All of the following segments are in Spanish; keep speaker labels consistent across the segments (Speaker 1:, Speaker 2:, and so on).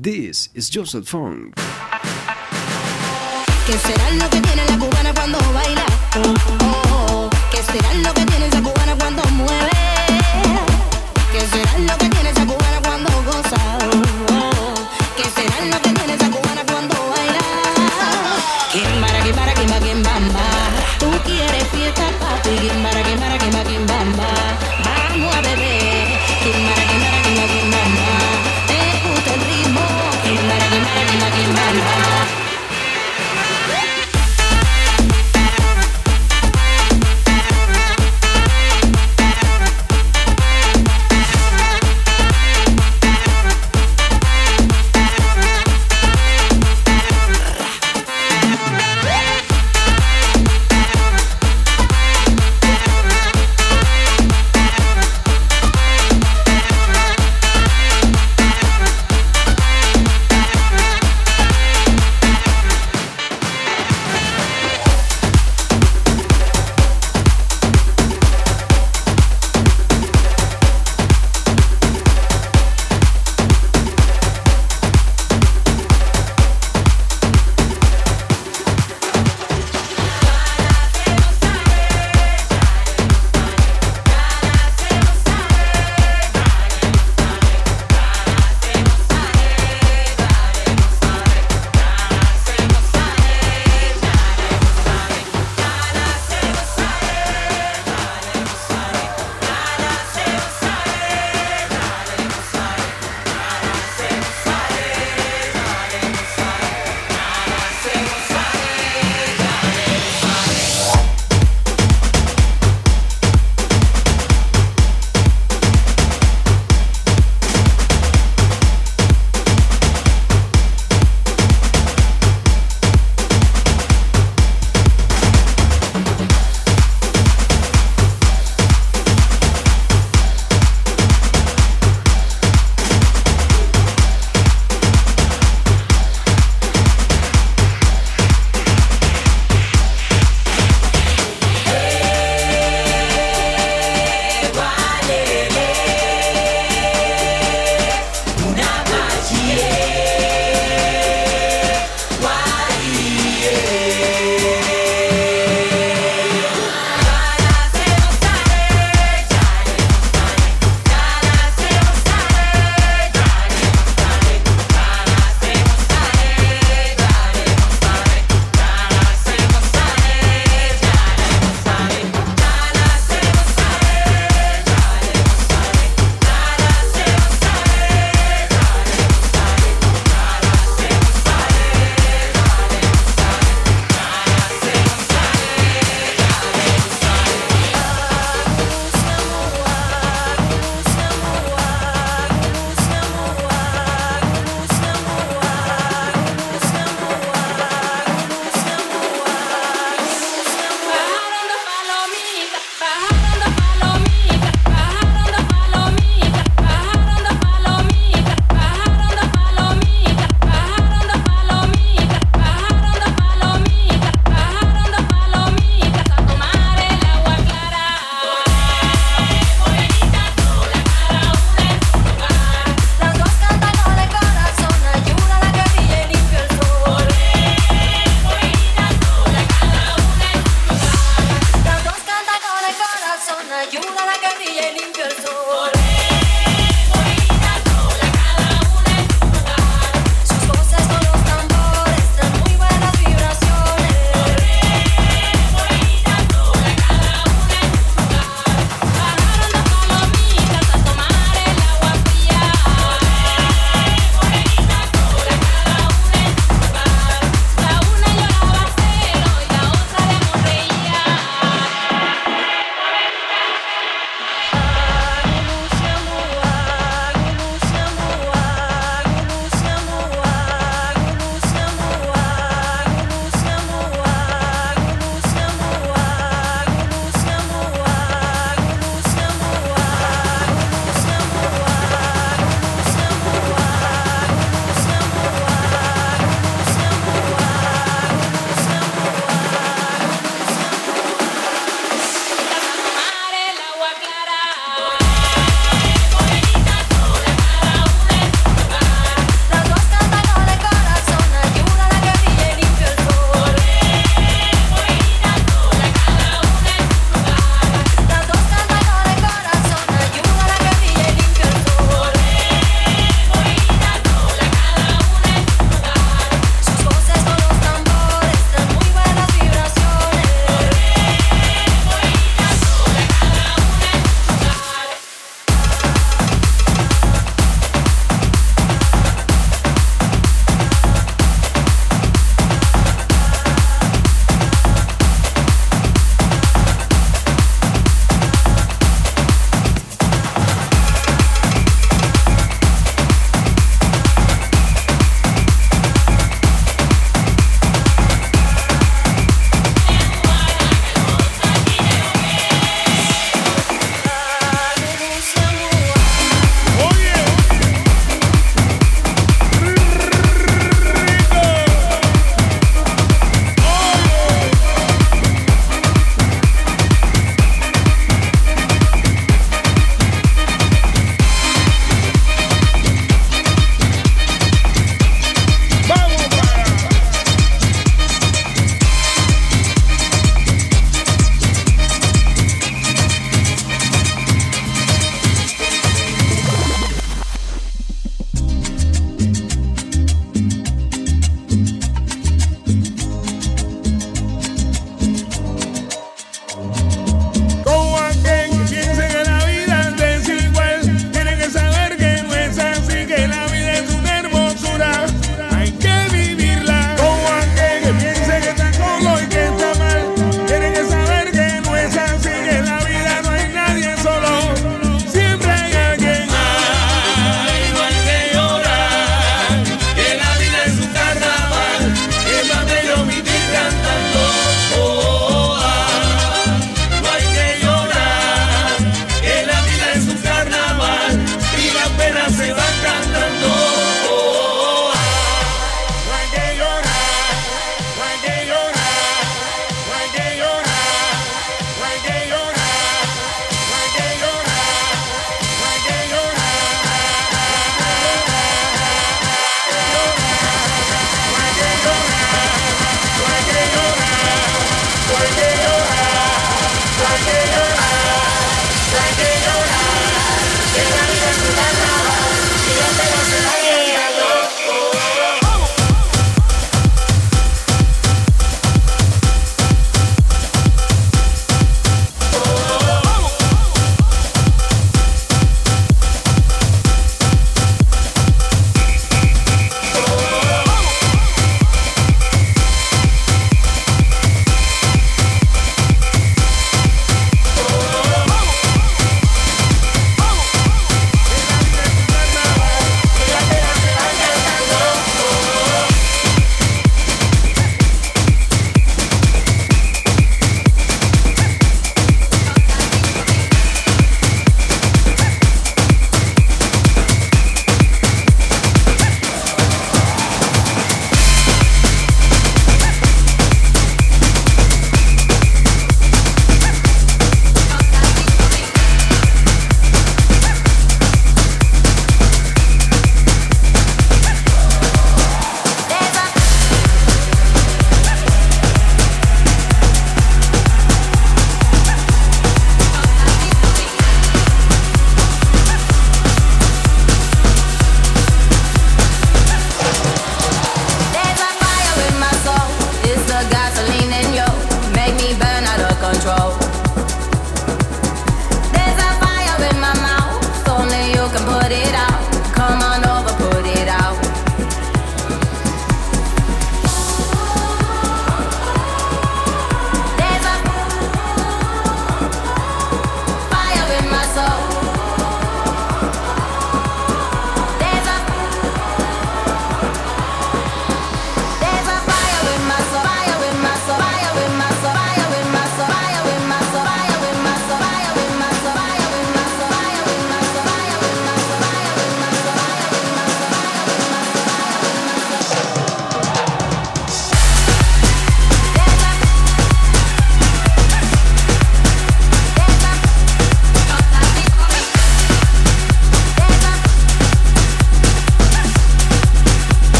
Speaker 1: This is Joseph Funk.
Speaker 2: ¿Qué será lo que tiene la cuando? Oh, oh, oh. ¿Qué será lo que tiene esa cubana cuando mueve? ¿Qué será lo que tiene esa cubana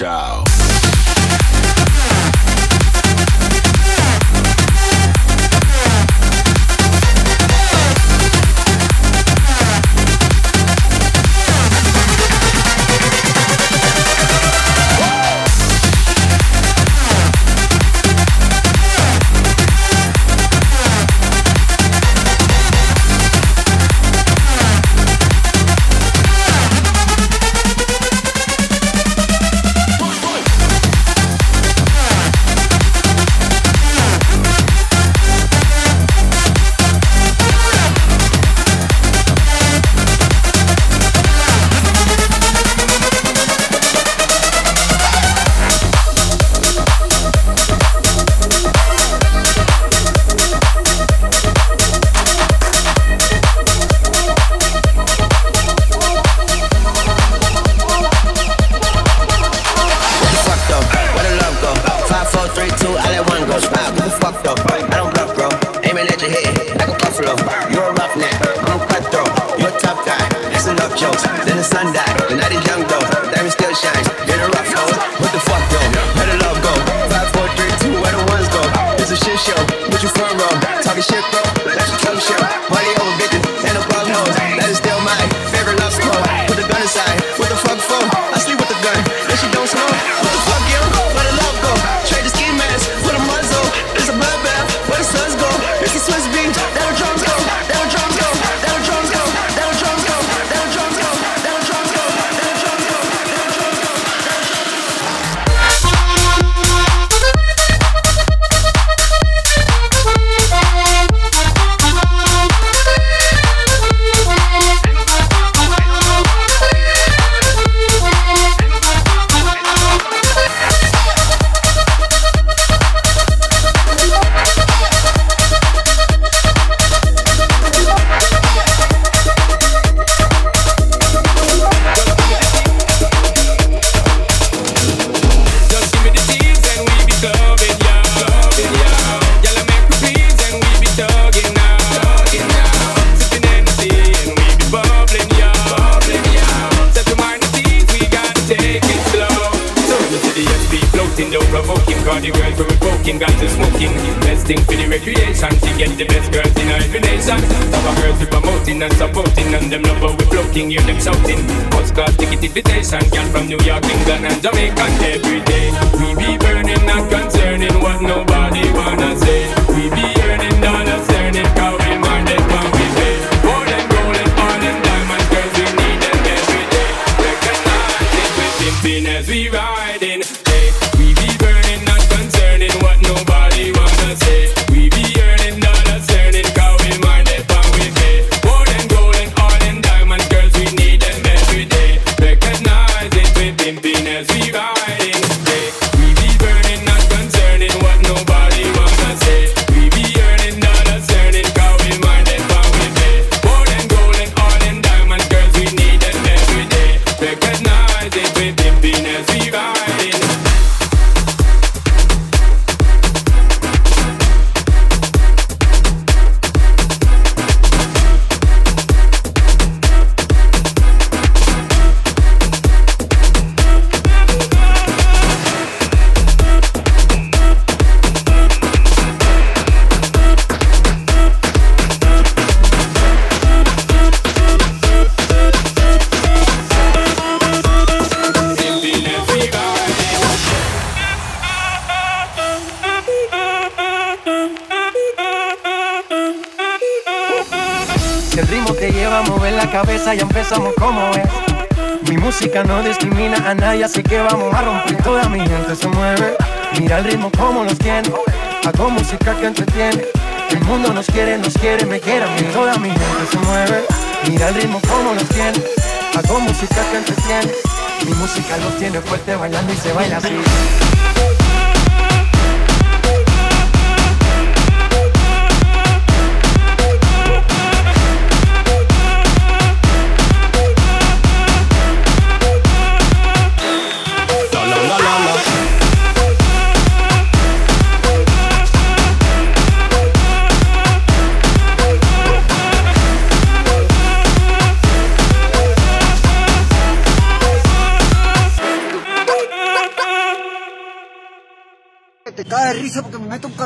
Speaker 3: job.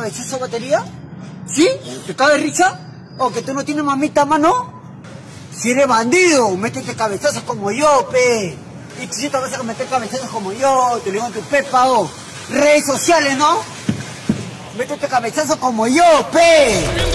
Speaker 3: cabezazo batería? ¿Sí? ¿Te cabe risa? ¿O que tú no tienes mamita a mano? Si eres bandido, métete cabezazos como yo, pe. Y si te vas a meter cabezazos como yo, te lo digo en tu pepa, o. Redes sociales, ¿no? Métete cabezazos como yo, pe.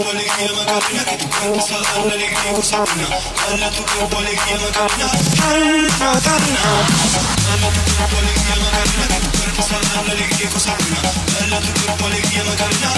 Speaker 4: बोले कि हम करना कौन सा अंदर के को सपना अल्लाह तू को बोले कि हम करना करना करना अल्लाह तू को बोले कि हम करना कौन सा अंदर के को सपना अल्लाह तू को
Speaker 5: बोले कि हम करना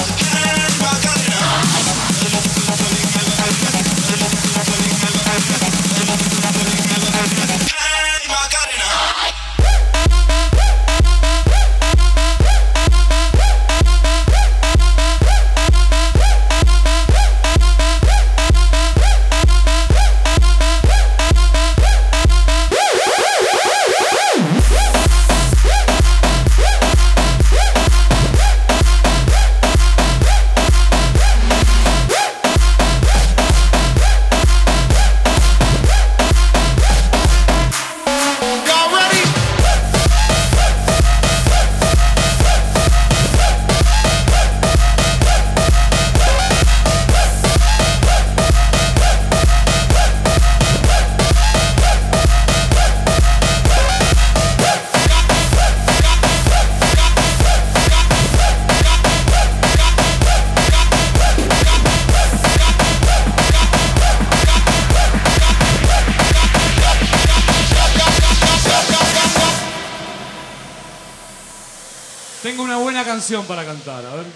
Speaker 5: para cantar, a ver.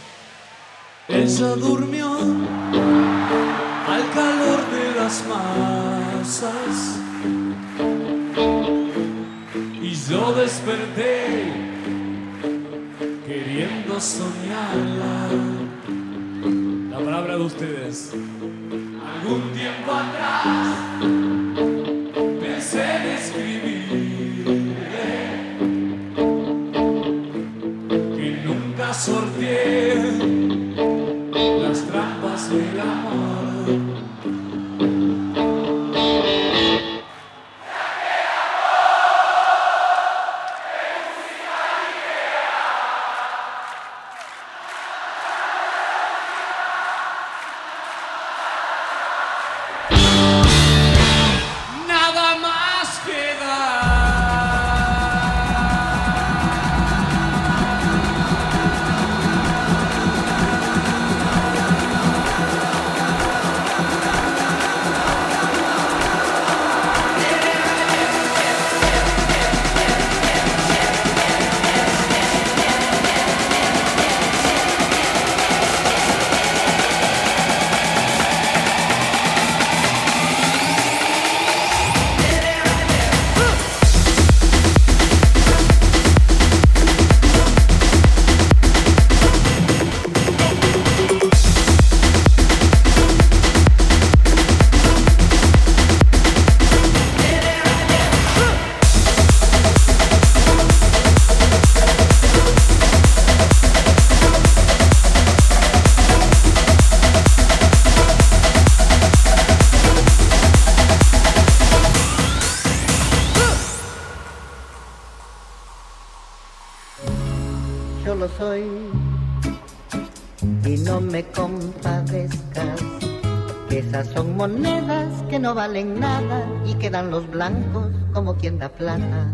Speaker 6: Los blancos como quien da plata.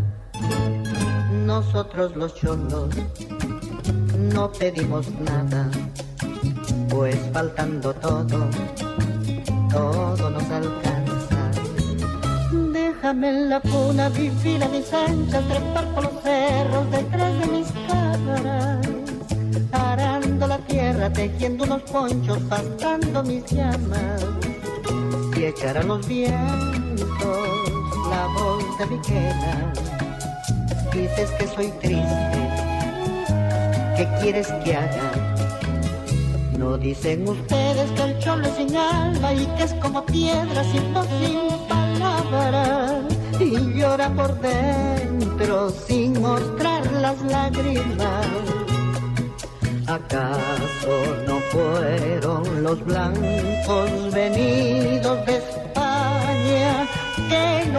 Speaker 6: Nosotros los cholos no pedimos nada, pues faltando todo, todo nos alcanza. Déjame en la cuna vivir a mis anchas, trepar por los cerros detrás de mis cabras, arando la tierra, tejiendo unos ponchos, pastando mis llamas, y echar a los vientos la voz de mi queda. Dices que soy triste, ¿qué quieres que haga? No dicen ustedes que el cholo es sin alma y que es como piedra sin voz, sin palabras y llora por dentro sin mostrar las lágrimas. ¿Acaso no fueron los blancos venidos de España que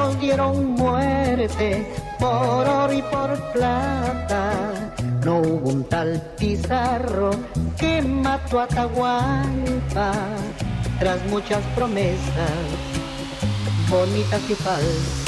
Speaker 6: nos dieron muerte por oro y por plata? No hubo un tal Pizarro que mató a Atahualpa tras muchas promesas bonitas y falsas.